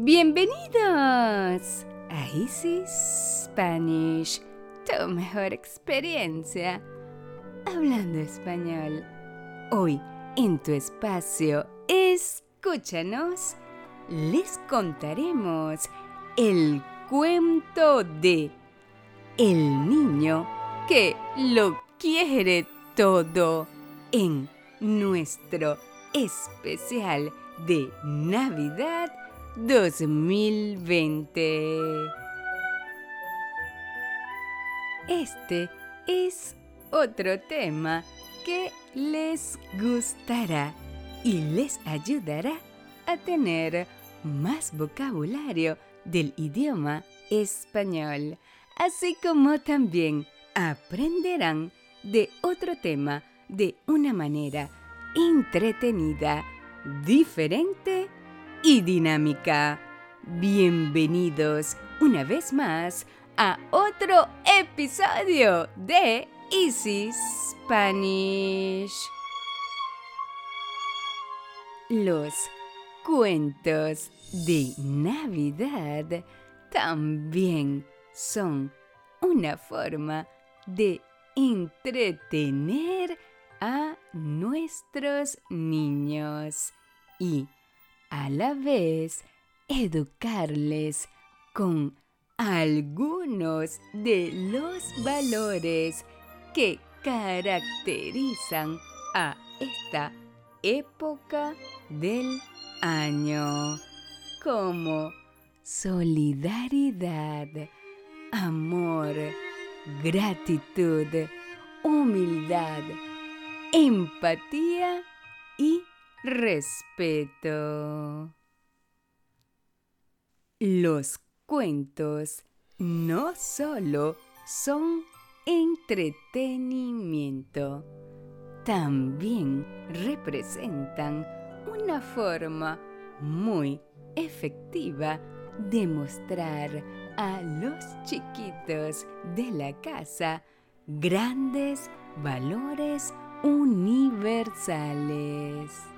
Bienvenidos a Easy Spanish, tu mejor experiencia hablando español. Hoy, en tu espacio, escúchanos, les contaremos el cuento de El niño que lo quiere todo en nuestro especial de Navidad 2020. Este es otro tema que les gustará y les ayudará a tener más vocabulario del idioma español, así como también aprenderán de otro tema de una manera entretenida, diferente y dinámica. Bienvenidos una vez más a otro episodio de Easy Spanish. Los cuentos de Navidad también son una forma de entretener a nuestros niños y a la vez educarles con algunos de los valores que caracterizan a esta época del año, como solidaridad, amor, gratitud, humildad, empatía y respeto. Los cuentos no solo son entretenimiento, también representan una forma muy efectiva de mostrar a los chiquitos de la casa grandes valores universales.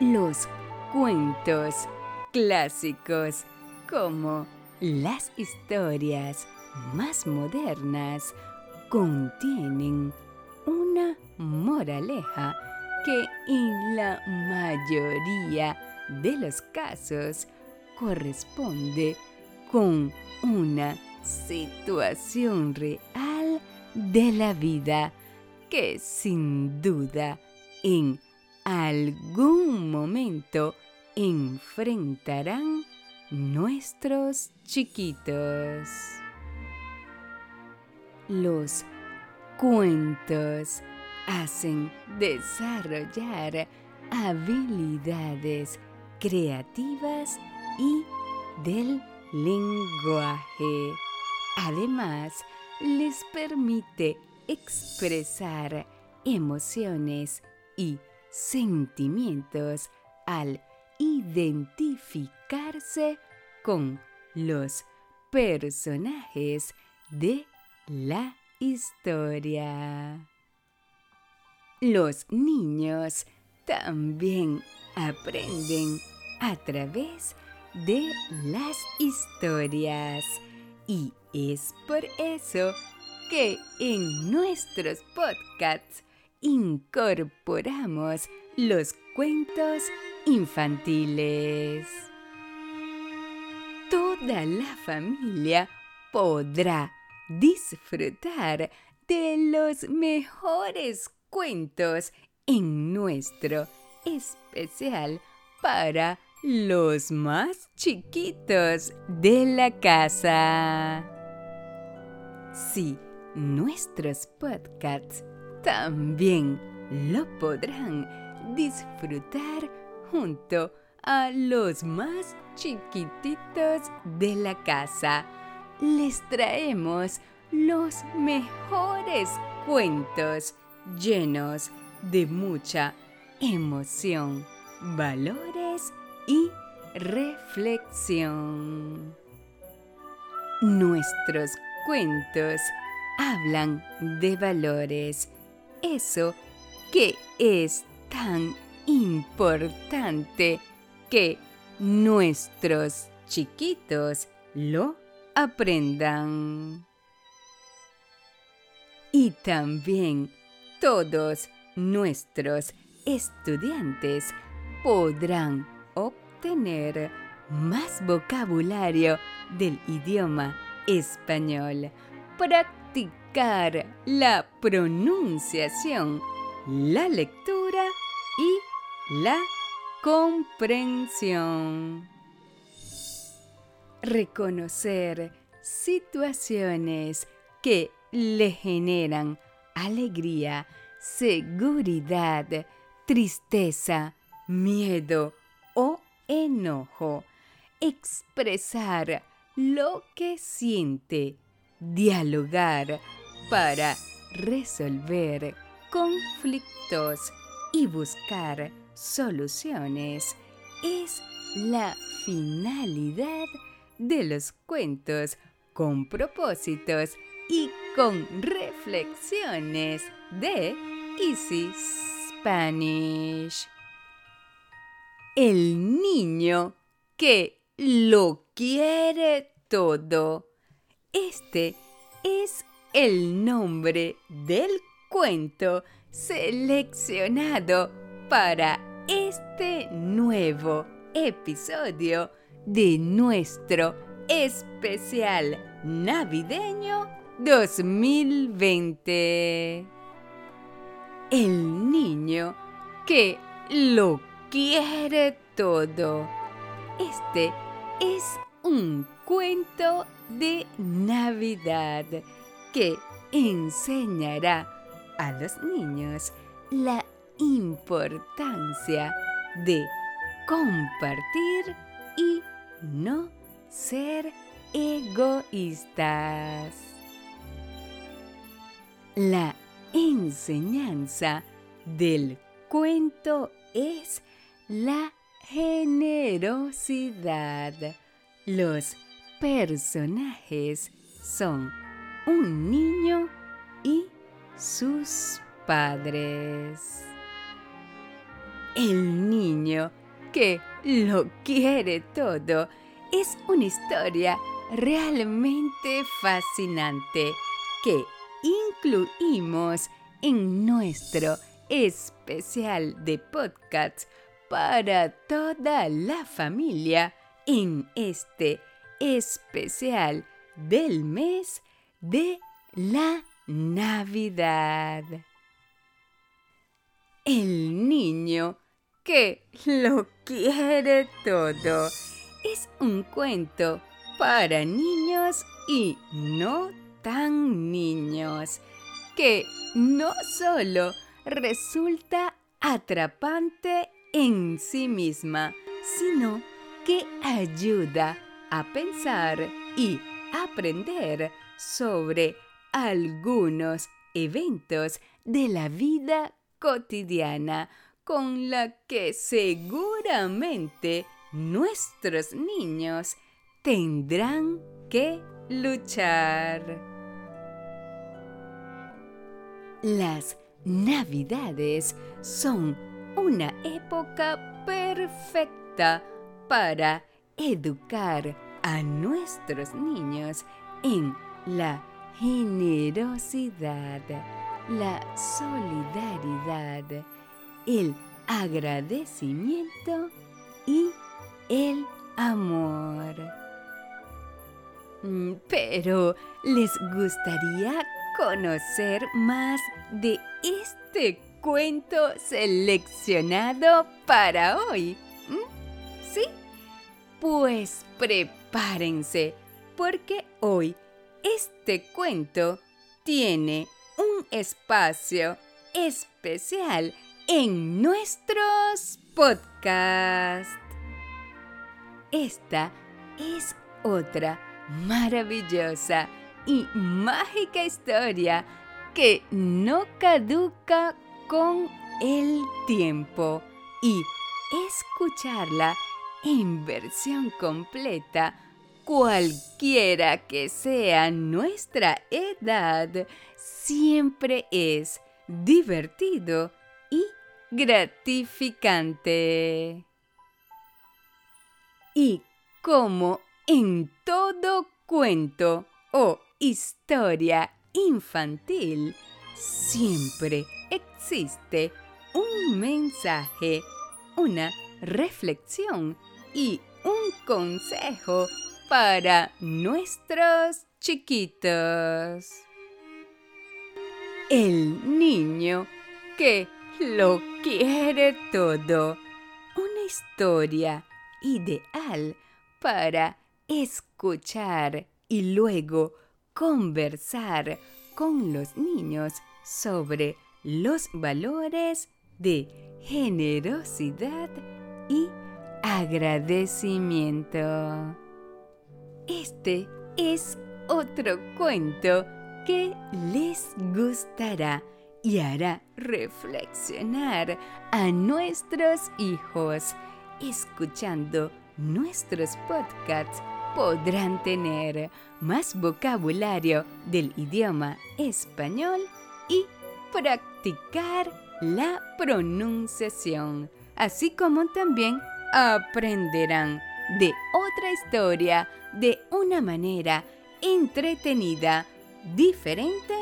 Los cuentos clásicos como las historias más modernas contienen una moraleja que en la mayoría de los casos corresponde con una situación real de la vida que sin duda en algún momento enfrentarán nuestros chiquitos. Los cuentos hacen desarrollar habilidades creativas y del lenguaje. Además, les permite expresar emociones y sentimientos al identificarse con los personajes de la historia. Los niños también aprenden a través de las historias y es por eso que en nuestros podcasts incorporamos los cuentos infantiles. Toda la familia podrá disfrutar de los mejores cuentos en nuestro especial para los más chiquitos de la casa. Sí, nuestros podcasts también lo podrán disfrutar junto a los más chiquititos de la casa. Les traemos los mejores cuentos llenos de mucha emoción, valores y reflexión. Nuestros cuentos hablan de valores, eso que es tan importante que nuestros chiquitos lo aprendan. Y también todos nuestros estudiantes podrán obtener más vocabulario del idioma español, la pronunciación, la lectura y la comprensión. Reconocer situaciones que le generan alegría, seguridad, tristeza, miedo o enojo. Expresar lo que siente. Dialogar para resolver conflictos y buscar soluciones es la finalidad de los cuentos con propósitos y con reflexiones de Easy Spanish. El niño que lo quiere todo. Este es el nombre del cuento seleccionado para este nuevo episodio de nuestro especial navideño 2020. El niño que lo quiere todo. Este es un cuento de Navidad que enseñará a los niños la importancia de compartir y no ser egoístas. La enseñanza del cuento es la generosidad. Los personajes son un niño y sus padres. El niño que lo quiere todo es una historia realmente fascinante que incluimos en nuestro especial de podcast para toda la familia en este especial del mes de la Navidad. El niño que lo quiere todo es un cuento para niños y no tan niños, que no solo resulta atrapante en sí misma, sino que ayuda a pensar y aprender sobre algunos eventos de la vida cotidiana con la que seguramente nuestros niños tendrán que luchar. Las navidades son una época perfecta para educar a nuestros niños en la generosidad, la solidaridad, el agradecimiento y el amor. Mm, pero, ¿les gustaría conocer más de este cuento seleccionado para hoy? ¿Mm? ¿Sí? Pues prepárense, porque hoy este cuento tiene un espacio especial en nuestros podcasts. Esta es otra maravillosa y mágica historia que no caduca con el tiempo y escucharla en versión completa, cualquiera que sea nuestra edad, siempre es divertido y gratificante. Y como en todo cuento o historia infantil, siempre existe un mensaje, una reflexión y un consejo para nuestros chiquitos. El niño que lo quiere todo. Una historia ideal para escuchar y luego conversar con los niños sobre los valores de generosidad y agradecimiento. Este es otro cuento que les gustará y hará reflexionar a nuestros hijos. Escuchando nuestros podcasts podrán tener más vocabulario del idioma español y practicar la pronunciación, así como también aprenderán de otra historia de una manera entretenida, diferente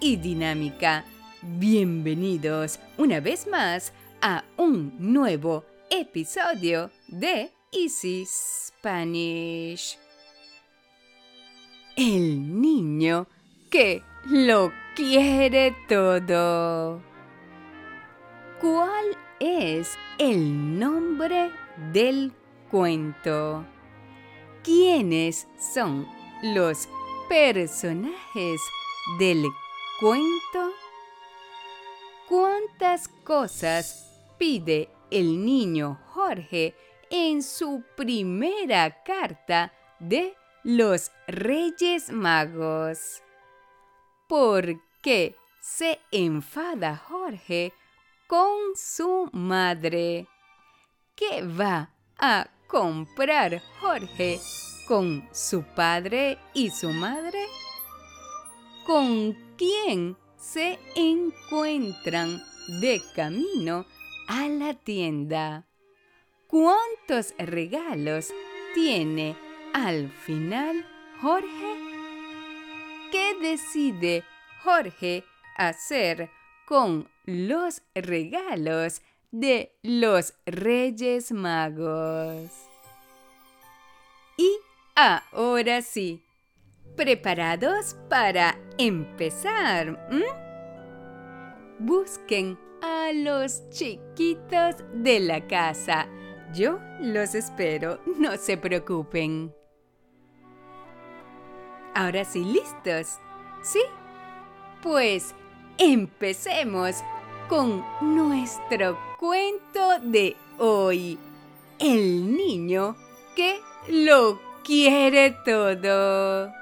y dinámica. Bienvenidos una vez más a un nuevo episodio de Easy Spanish. El niño que lo quiere todo. ¿Cuál es el nombre del cuento? ¿Quiénes son los personajes del cuento? ¿Cuántas cosas pide el niño Jorge en su primera carta de los Reyes Magos? ¿Por qué se enfada Jorge con su madre? ¿Qué va a comprar Jorge con su padre y su madre? ¿Con quién se encuentran de camino a la tienda? ¿Cuántos regalos tiene al final Jorge? ¿Qué decide Jorge hacer con los regalos de los Reyes Magos? Y ahora sí, ¿preparados para empezar? Busquen a los chiquitos de la casa. Yo los espero, no se preocupen. Ahora sí, listos. ¿Sí? Pues empecemos con nuestro cuento de hoy. El niño que lo quiere todo.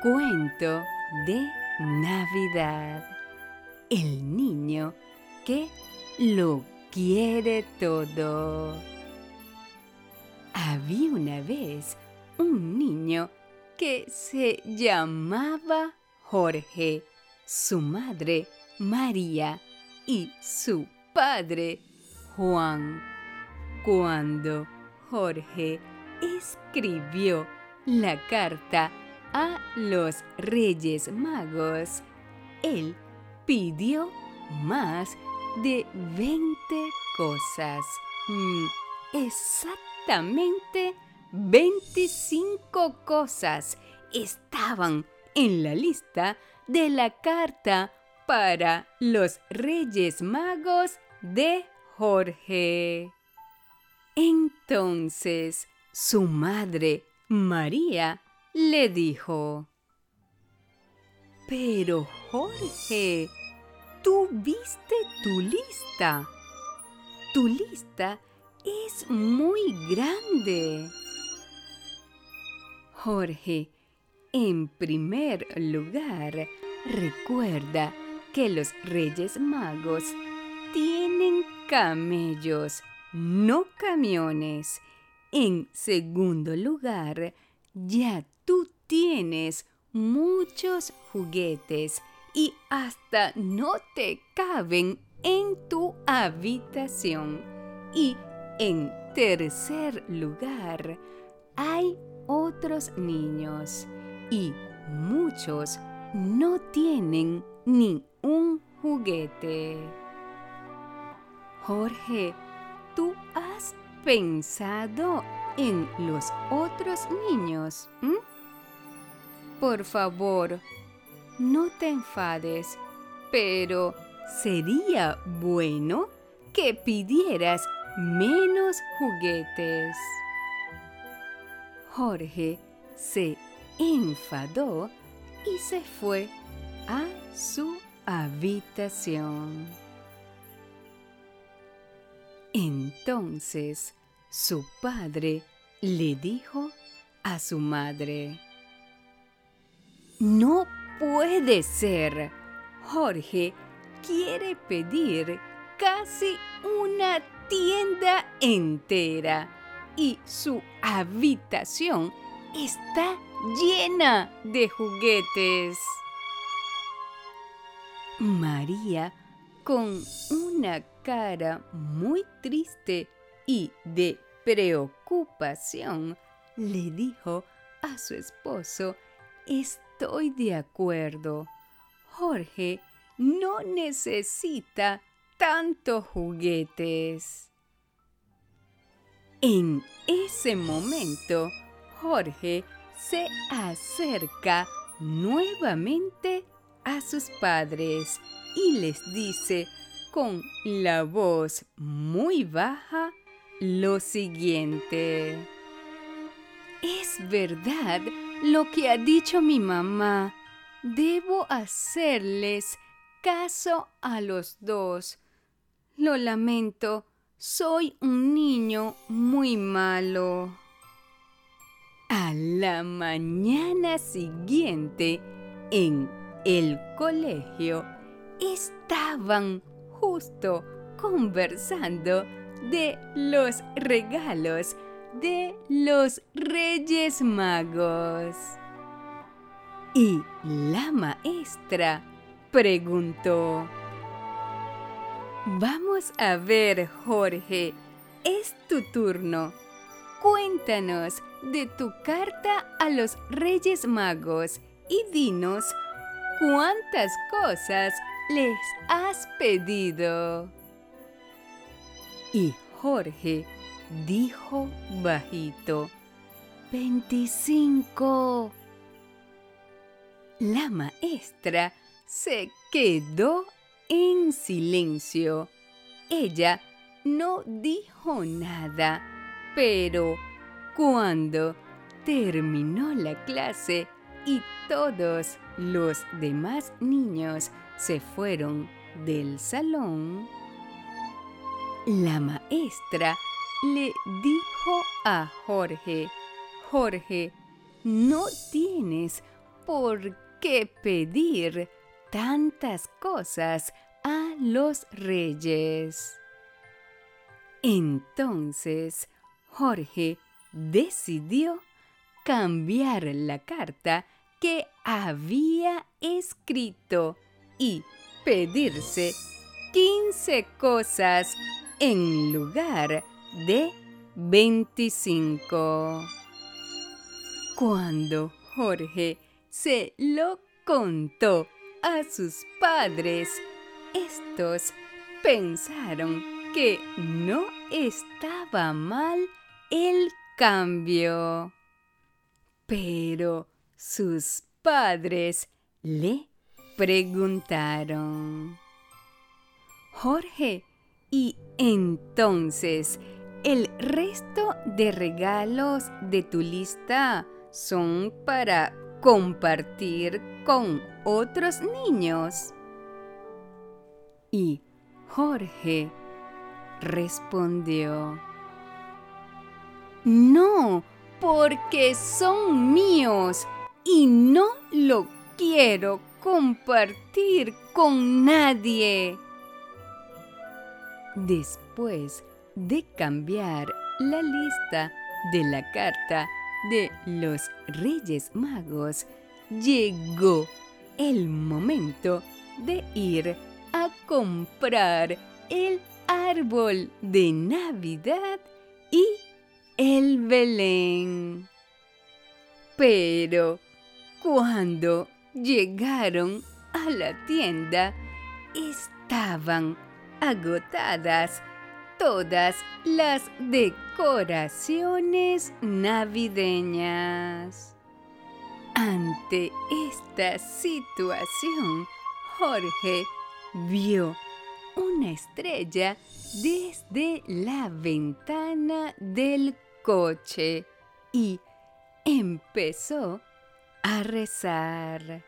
Cuento de Navidad. El niño que lo quiere todo. Había una vez un niño que se llamaba Jorge, su madre María y su padre Juan. Cuando Jorge escribió la carta a los Reyes Magos, él pidió más de 20 cosas. Mm, exactamente 25 cosas estaban en la lista de la carta para los Reyes Magos de Jorge. Entonces su madre, María, le dijo, Pero Jorge, tú viste tu lista. Tu lista es muy grande. Jorge, en primer lugar, recuerda que los Reyes Magos tienen camellos, no camiones. En segundo lugar, ya tú tienes muchos juguetes y hasta no te caben en tu habitación. Y En tercer lugar, hay otros niños y muchos no tienen ni un juguete. Jorge, ¿tú has pensado en los otros niños? Por favor, no te enfades, pero sería bueno que pidieras menos juguetes. Jorge se enfadó y se fue a su habitación. Entonces su padre le dijo a su madre, No puede ser. Jorge quiere pedir casi una tienda entera y su habitación está llena de juguetes. María, con una cara muy triste y de preocupación, le dijo a su esposo, Estoy de acuerdo. Jorge no necesita tantos juguetes. En ese momento, Jorge se acerca nuevamente a sus padres y les dice con la voz muy baja lo siguiente. Es verdad lo que ha dicho mi mamá. Debo hacerles caso a los dos. Lo lamento, soy un niño muy malo. A la mañana siguiente, en el colegio, estaban justo conversando de los regalos de los Reyes Magos. Y la maestra preguntó, Vamos a ver, Jorge, es tu turno. Cuéntanos de tu carta a los Reyes Magos y dinos cuántas cosas les has pedido. Y Jorge dijo bajito, veinticinco. La maestra se quedó en silencio. Ella no dijo nada, pero cuando terminó la clase y todos los demás niños se fueron del salón, la maestra le dijo a Jorge, Jorge, no tienes por qué pedir tantas cosas a los reyes. Entonces Jorge decidió cambiar la carta que había escrito y pedirse 15 cosas en lugar de 25. Cuando Jorge se lo contó a sus padres, estos pensaron que no estaba mal el cambio. Pero sus padres le preguntaron, Jorge, ¿y entonces el resto de regalos de tu lista son para compartir con otros niños? Y Jorge respondió, No, porque son míos y no lo quiero compartir con nadie. Después de cambiar la lista de la carta de los Reyes Magos, llegó el momento de ir a comprar el árbol de Navidad y el Belén. Pero cuando llegaron a la tienda, estaban agotadas todas las decoraciones navideñas. Ante esta situación, Jorge vio una estrella desde la ventana del coche y empezó a rezar.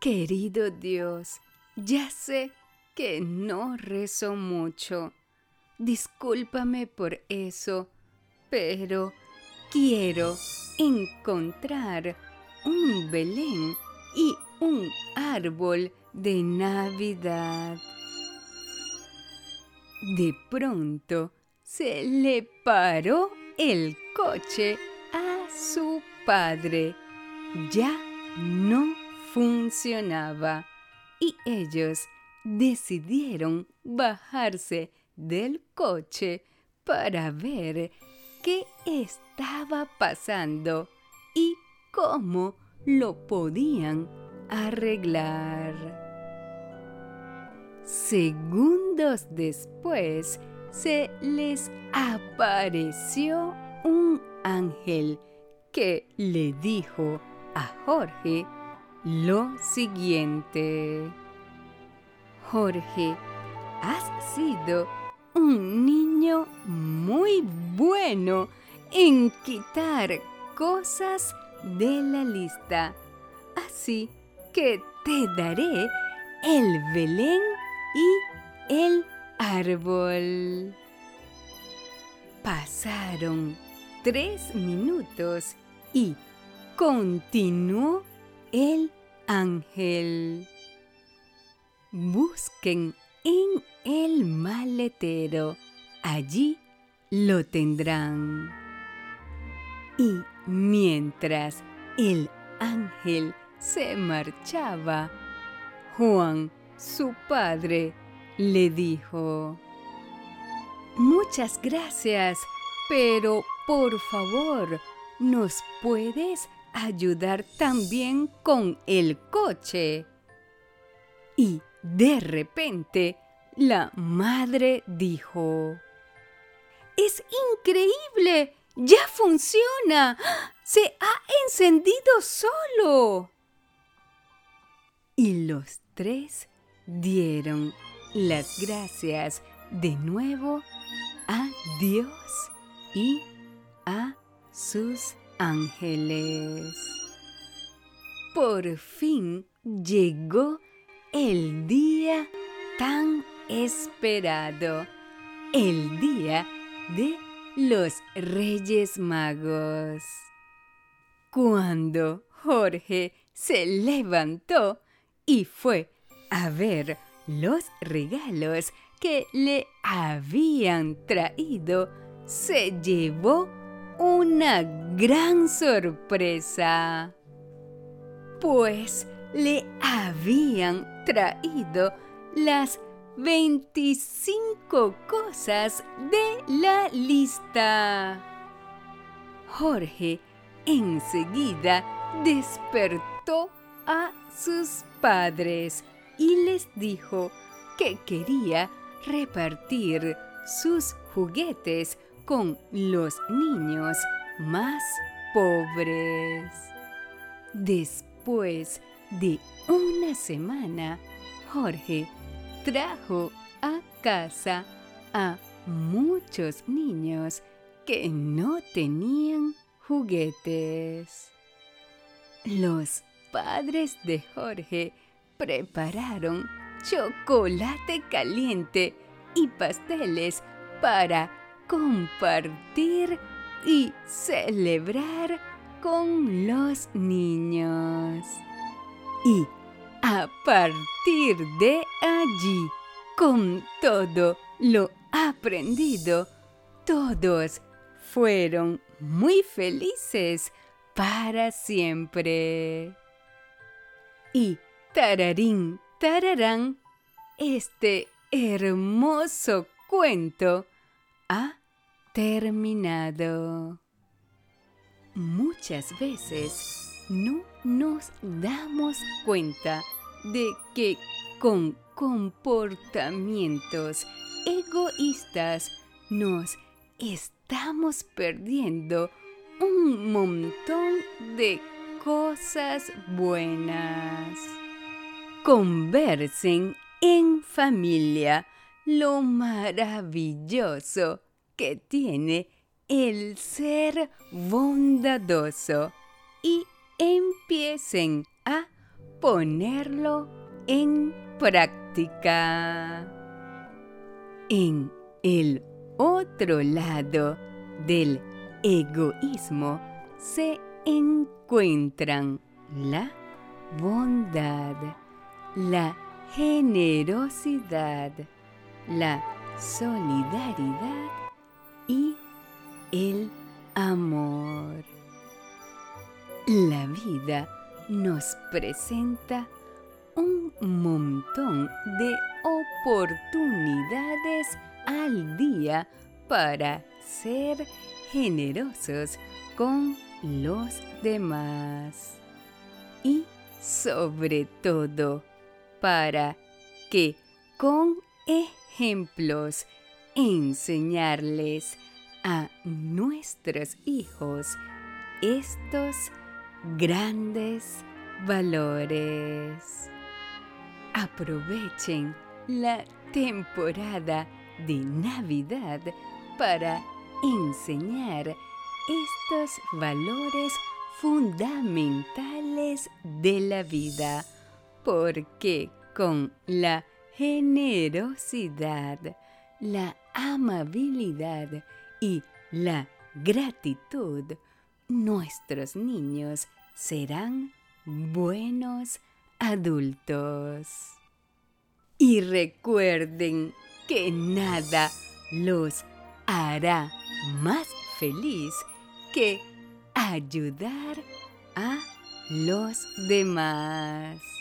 Querido Dios, ya sé que no rezo mucho. Discúlpame por eso, pero quiero encontrar un Belén y un árbol de Navidad. De pronto se le paró el coche a su padre. Ya no funcionaba y ellos decidieron bajarse del coche para ver qué estaba pasando y cómo lo podían arreglar. Segundos después se les apareció un ángel que le dijo a Jorge lo siguiente. Jorge, has sido un niño muy bueno en quitar cosas de la lista. Así que te daré el Belén y el árbol. Pasaron tres minutos y continuó el ángel. Busquen en el maletero, allí lo tendrán. Y mientras el ángel se marchaba, Juan, su padre, le dijo, Muchas gracias, pero por favor, ¿nos puedes ayudar también con el coche? Y de repente, la madre dijo, ¡Es increíble! ¡Ya funciona! ¡Se ha encendido solo! Y los tres dieron las gracias de nuevo a Dios y a sus ángeles. Por fin llegó el día tan esperado, el día de los Reyes Magos. Cuando Jorge se levantó y fue a ver los regalos que le habían traído, se llevó una gran sorpresa. Pues le habían traído las 25 cosas de la lista. Jorge enseguida despertó a sus padres y les dijo que quería repartir sus juguetes con los niños más pobres. Después de una semana, Jorge trajo a casa a muchos niños que no tenían juguetes. Los padres de Jorge prepararon chocolate caliente y pasteles para compartir y celebrar con los niños. Y a partir de allí, con todo lo aprendido, todos fueron muy felices para siempre. Y tararín, tararán, este hermoso cuento ha terminado. Muchas veces no nos damos cuenta de que con comportamientos egoístas nos estamos perdiendo un montón de cosas buenas. Conversen en familia lo maravilloso que tiene el ser bondadoso y empiecen a ponerlo en práctica. En el otro lado del egoísmo se encuentran la bondad, la generosidad, la solidaridad y el amor. La vida nos presenta un montón de oportunidades al día para ser generosos con los demás. Y sobre todo, para que con ejemplos enseñarles a nuestros hijos estos grandes valores. Aprovechen la temporada de Navidad para enseñar estos valores fundamentales de la vida, porque con la generosidad, la amabilidad y la gratitud, nuestros niños serán buenos adultos. Y recuerden que nada los hará más feliz que ayudar a los demás.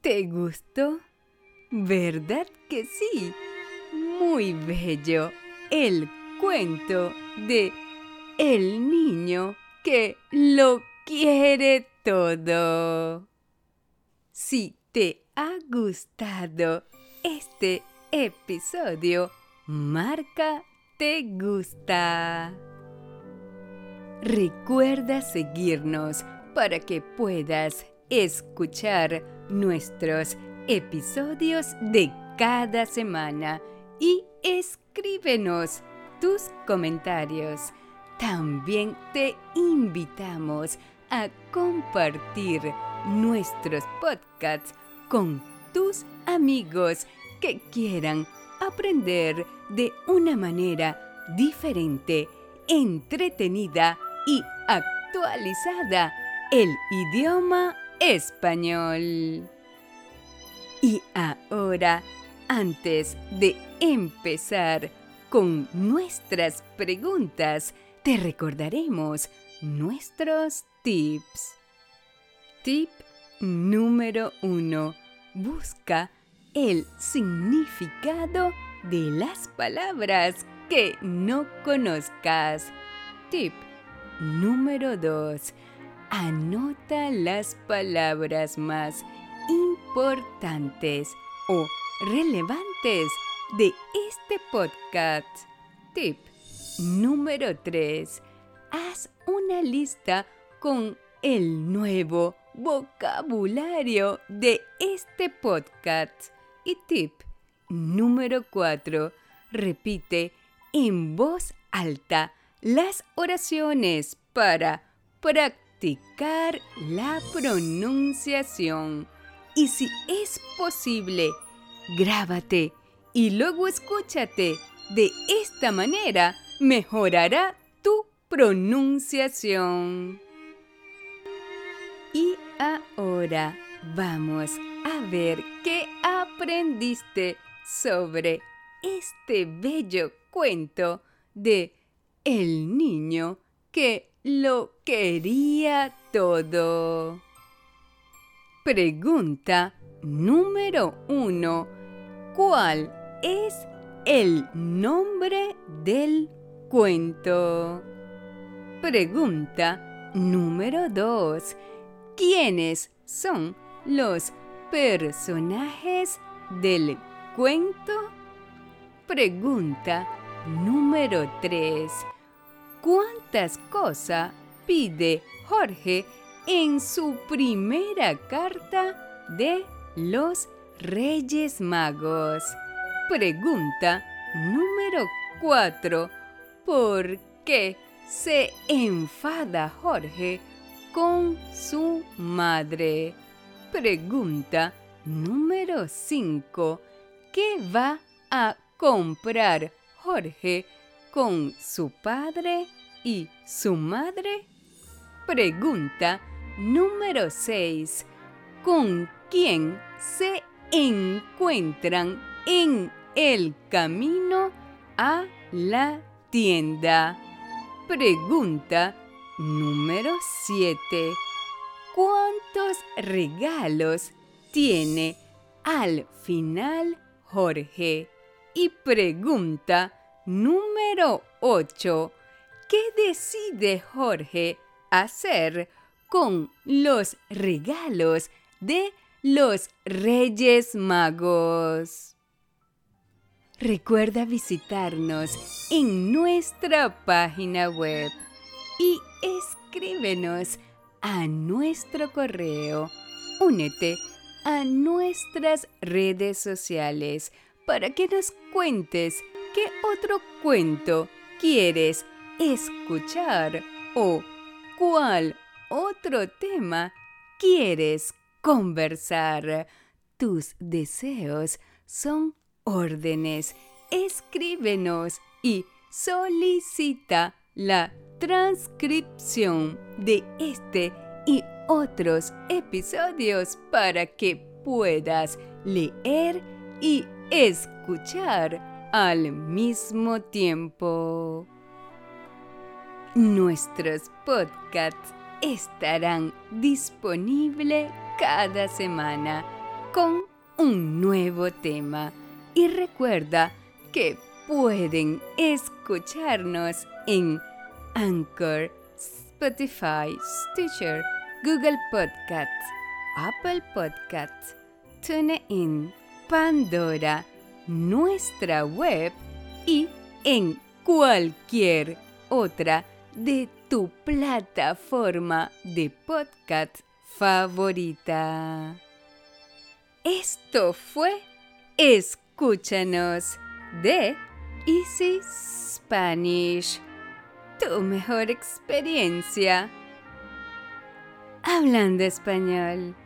¿Te gustó? ¿Verdad que sí? Muy bello el cuento de el niño que lo quiere todo. Si te ha gustado este episodio, marca te gusta. Recuerda seguirnos para que puedas escuchar nuestros episodios de cada semana y escríbenos tus comentarios. También te invitamos a compartir nuestros podcasts con tus amigos que quieran aprender de una manera diferente, entretenida y actualizada el idioma español. Y ahora, antes de empezar con nuestras preguntas, te recordaremos nuestros tips. Tip número 1. Busca el significado de las palabras que no conozcas. Tip número 2. Anota las palabras más importantes o relevantes de este podcast. Tip número 3. Haz una lista con el nuevo vocabulario de este podcast. Y tip número 4. Repite en voz alta las oraciones para practicar la pronunciación. Y si es posible, grábate y luego escúchate. De esta manera mejorará tu pronunciación. Y ahora vamos a ver qué aprendiste sobre este bello cuento de el niño que lo quería todo. Pregunta número uno. ¿cuál es el nombre del cuento? Pregunta número 2. ¿Quiénes son los personajes del cuento? Pregunta número 3. ¿Cuántas cosas pide Jorge en su primera carta de los Reyes Magos? Pregunta número 4. ¿Por qué se enfada Jorge con su madre? Pregunta número 5. ¿Qué va a comprar Jorge con su padre y su madre? Pregunta número 6. ¿Con quién se encuentran en el camino a la tienda? Pregunta número 7. ¿Cuántos regalos tiene al final Jorge? Y pregunta número 8. ¿Qué decide Jorge hacer con los regalos de los Reyes Magos? Recuerda visitarnos en nuestra página web y escríbenos a nuestro correo. Únete a nuestras redes sociales para que nos cuentes qué otro cuento quieres escuchar o cuál otro tema quieres conversar. Tus deseos son órdenes. Escríbenos y solicita la transcripción de este y otros episodios para que puedas leer y escuchar al mismo tiempo. Nuestros podcasts estarán disponibles cada semana con un nuevo tema y recuerda que pueden escucharnos en Anchor, Spotify, Stitcher, Google Podcasts, Apple Podcasts, TuneIn, Pandora, nuestra web y en cualquier otra de tu plataforma de podcast favorita. Esto fue Escúchanos de Easy Spanish, tu mejor experiencia hablando español.